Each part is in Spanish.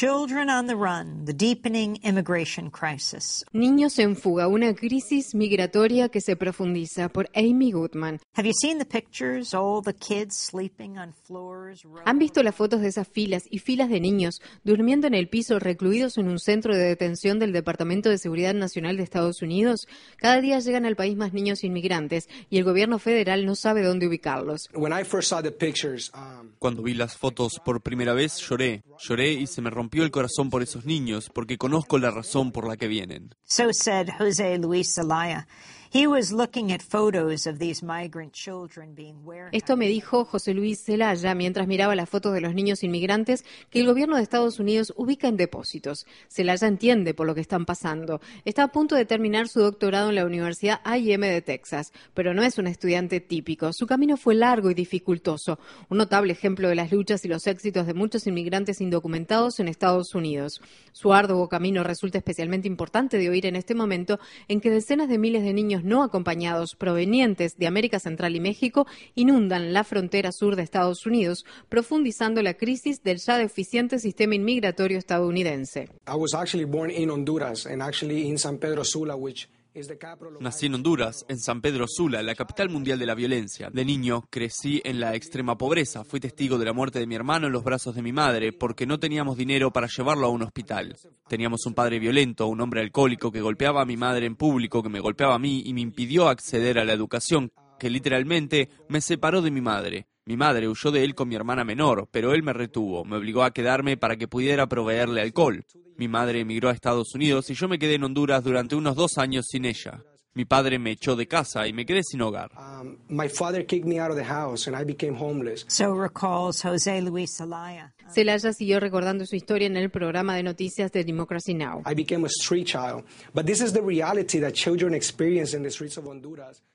Children on the Run, the Deepening Immigration Crisis. Niños en fuga, una crisis migratoria que se profundiza por Amy Goodman. Have you seen the pictures? All the kids sleeping on floors. ¿Han visto las fotos de esas filas y filas de niños durmiendo en el piso recluidos en un centro de detención del Departamento de Seguridad Nacional de Estados Unidos? Cada día llegan al país más niños inmigrantes y el gobierno federal no sabe dónde ubicarlos. Cuando vi las fotos por primera vez lloré, lloré y se me rompió el corazón por esos niños porque conozco la razón por la que vienen. So said Jose Luis Zelaya. Esto me dijo José Luis Zelaya mientras miraba las fotos de los niños inmigrantes que el gobierno de Estados Unidos ubica en depósitos. Zelaya entiende por lo que están pasando. Está a punto de terminar su doctorado en la Universidad A&M de Texas, pero no es un estudiante típico. Su camino fue largo y dificultoso, un notable ejemplo de las luchas y los éxitos de muchos inmigrantes indocumentados en Estados Unidos. Su arduo camino resulta especialmente importante de oír en este momento en que decenas de miles de niños no acompañados provenientes de América Central y México inundan la frontera sur de Estados Unidos, profundizando la crisis del ya deficiente sistema inmigratorio estadounidense. Nací en Honduras, en San Pedro Sula, la capital mundial de la violencia. De niño crecí en la extrema pobreza. Fui testigo de la muerte de mi hermano en los brazos de mi madre porque no teníamos dinero para llevarlo a un hospital. Teníamos un padre violento, un hombre alcohólico que golpeaba a mi madre en público, que me golpeaba a mí y me impidió acceder a la educación, que literalmente me separó de mi madre. Mi madre huyó de él con mi hermana menor, pero él me retuvo, me obligó a quedarme para que pudiera proveerle alcohol. Mi madre emigró a Estados Unidos y yo me quedé en Honduras durante unos dos años sin ella. Mi padre me echó de casa y me quedé sin hogar. Celaya siguió recordando su historia en el programa de noticias de Democracy Now.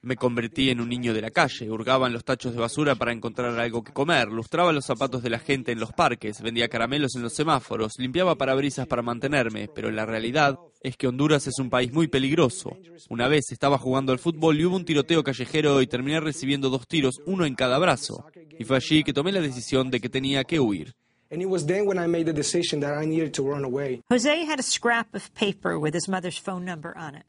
Me convertí en un niño de la calle, hurgaba en los tachos de basura para encontrar algo que comer, lustraba los zapatos de la gente en los parques, vendía caramelos en los semáforos, limpiaba parabrisas para mantenerme, pero la realidad es que Honduras es un país muy peligroso. Una vez estaba jugando al fútbol y hubo un tiroteo callejero y terminé recibiendo dos tiros, uno en cada brazo. Y fue allí que tomé la decisión de que tenía que huir. Jose had a scrap of paper with his mother's phone number on it.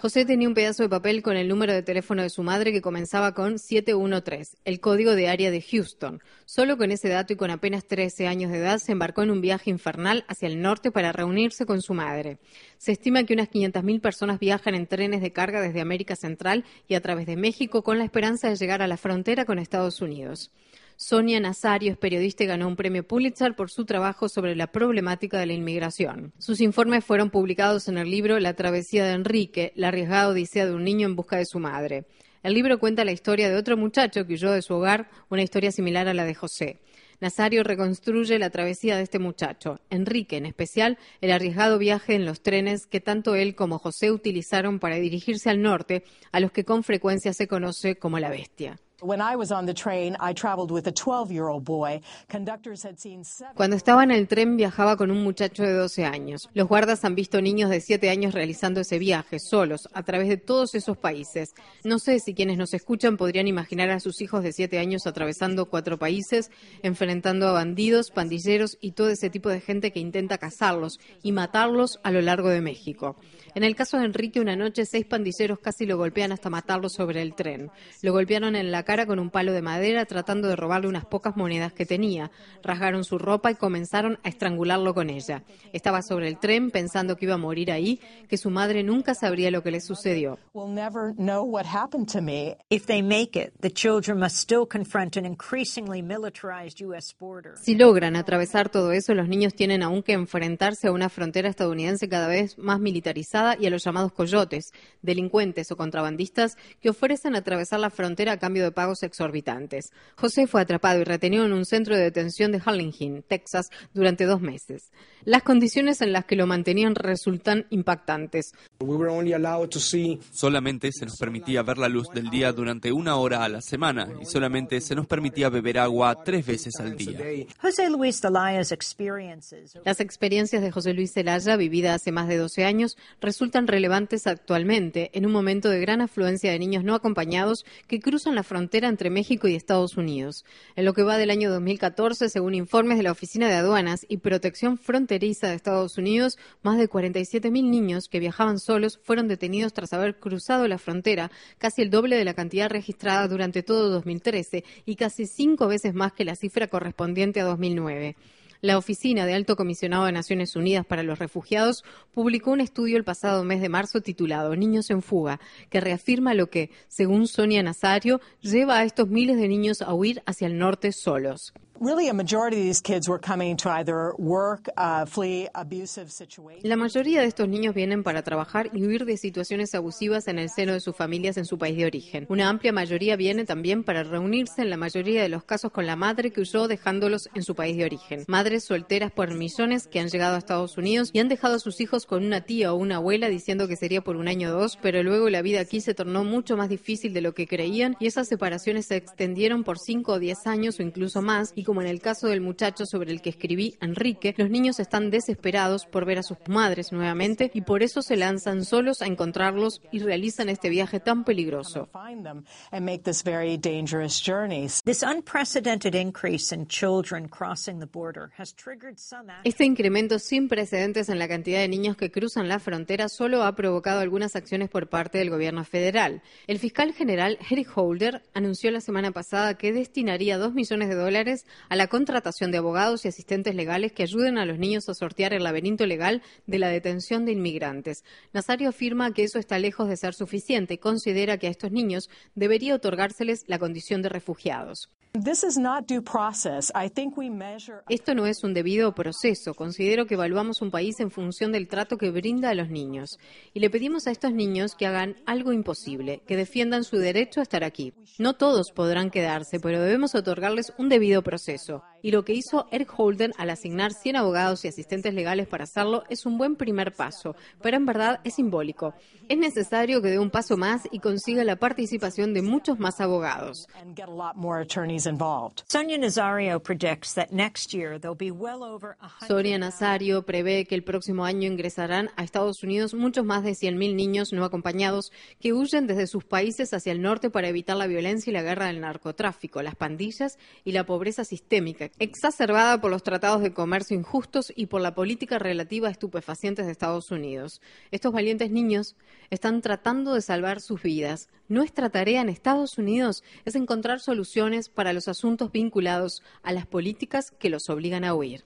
José tenía un pedazo de papel con el número de teléfono de su madre que comenzaba con 713, el código de área de Houston. Solo con ese dato y con apenas 13 años de edad se embarcó en un viaje infernal hacia el norte para reunirse con su madre. Se estima que unas 500.000 personas viajan en trenes de carga desde América Central y a través de México con la esperanza de llegar a la frontera con Estados Unidos. Sonia Nazario es periodista y ganó un premio Pulitzer por su trabajo sobre la problemática de la inmigración. Sus informes fueron publicados en el libro La travesía de Enrique, la arriesgada odisea de un niño en busca de su madre. El libro cuenta la historia de otro muchacho que huyó de su hogar, una historia similar a la de José. Nazario reconstruye la travesía de este muchacho, Enrique en especial, el arriesgado viaje en los trenes que tanto él como José utilizaron para dirigirse al norte, a los que con frecuencia se conoce como la bestia. Cuando estaba en el tren viajaba con un muchacho de 12 años. Los guardas han visto niños de 7 años realizando ese viaje, solos, a través de todos esos países. No sé si quienes nos escuchan podrían imaginar a sus hijos de 7 años atravesando cuatro países, enfrentando a bandidos, pandilleros y todo ese tipo de gente que intenta cazarlos y matarlos a lo largo de México. En el caso de Enrique, una noche seis pandilleros casi lo golpean hasta matarlo sobre el tren. Lo golpearon en la cara con un palo de madera tratando de robarle unas pocas monedas que tenía. Rasgaron su ropa y comenzaron a estrangularlo con ella. Estaba sobre el tren pensando que iba a morir ahí, que su madre nunca sabría lo que le sucedió. Si logran atravesar todo eso, los niños tienen aún que enfrentarse a una frontera estadounidense cada vez más militarizada y a los llamados coyotes, delincuentes o contrabandistas que ofrecen atravesar la frontera a cambio de pagos exorbitantes. José fue atrapado y retenido en un centro de detención de Harlingen, Texas, durante dos meses. Las condiciones en las que lo mantenían resultan impactantes. Solamente se nos permitía ver la luz del día durante una hora a la semana y solamente se nos permitía beber agua tres veces al día. Las experiencias de José Luis Zelaya, vivida hace más de 12 años, resultan relevantes actualmente en un momento de gran afluencia de niños no acompañados que cruzan la frontera entre México y Estados Unidos. En lo que va del año 2014, según informes de la Oficina de Aduanas y Protección Fronteriza de Estados Unidos, más de 47.000 niños que viajaban solos fueron detenidos tras haber cruzado la frontera, casi el doble de la cantidad registrada durante todo 2013 y casi cinco veces más que la cifra correspondiente a 2009. La Oficina de Alto Comisionado de Naciones Unidas para los Refugiados publicó un estudio el pasado mes de marzo titulado Niños en fuga, que reafirma lo que, según Sonia Nazario, lleva a estos miles de niños a huir hacia el norte solos. La mayoría de estos niños vienen para trabajar y huir de situaciones abusivas en el seno de sus familias en su país de origen. Una amplia mayoría viene también para reunirse en la mayoría de los casos con la madre que huyó dejándolos en su país de origen. Madres solteras por millones que han llegado a Estados Unidos y han dejado a sus hijos con una tía o una abuela diciendo que sería por un año o dos, pero luego la vida aquí se tornó mucho más difícil de lo que creían y esas separaciones se extendieron por 5 o 10 años o incluso más y en el caso del muchacho sobre el que escribí, Enrique, los niños están desesperados por ver a sus madres nuevamente y por eso se lanzan solos a encontrarlos y realizan este viaje tan peligroso. Este incremento sin precedentes en la cantidad de niños que cruzan la frontera solo ha provocado algunas acciones por parte del gobierno federal. El fiscal general Eric Holder anunció la semana pasada que destinaría dos millones de dólares a la contratación de abogados y asistentes legales que ayuden a los niños a sortear el laberinto legal de la detención de inmigrantes. Nazario afirma que eso está lejos de ser suficiente y considera que a estos niños debería otorgárseles la condición de refugiados. Esto no es un debido proceso. Considero que evaluamos un país en función del trato que brinda a los niños. Y le pedimos a estos niños que hagan algo imposible, que defiendan su derecho a estar aquí. No todos podrán quedarse, pero debemos otorgarles un debido proceso y lo que hizo Eric Holden al asignar 100 abogados y asistentes legales para hacerlo es un buen primer paso, pero en verdad es simbólico. Es necesario que dé un paso más y consiga la participación de muchos más abogados. Sonia Nazario prevé que el próximo año ingresarán a Estados Unidos muchos más de 100.000 niños no acompañados que huyen desde sus países hacia el norte para evitar la violencia y la guerra del narcotráfico, las pandillas y la pobreza sistémica exacerbada por los tratados de comercio injustos y por la política relativa a estupefacientes de Estados Unidos. Estos valientes niños están tratando de salvar sus vidas. Nuestra tarea en Estados Unidos es encontrar soluciones para los asuntos vinculados a las políticas que los obligan a huir.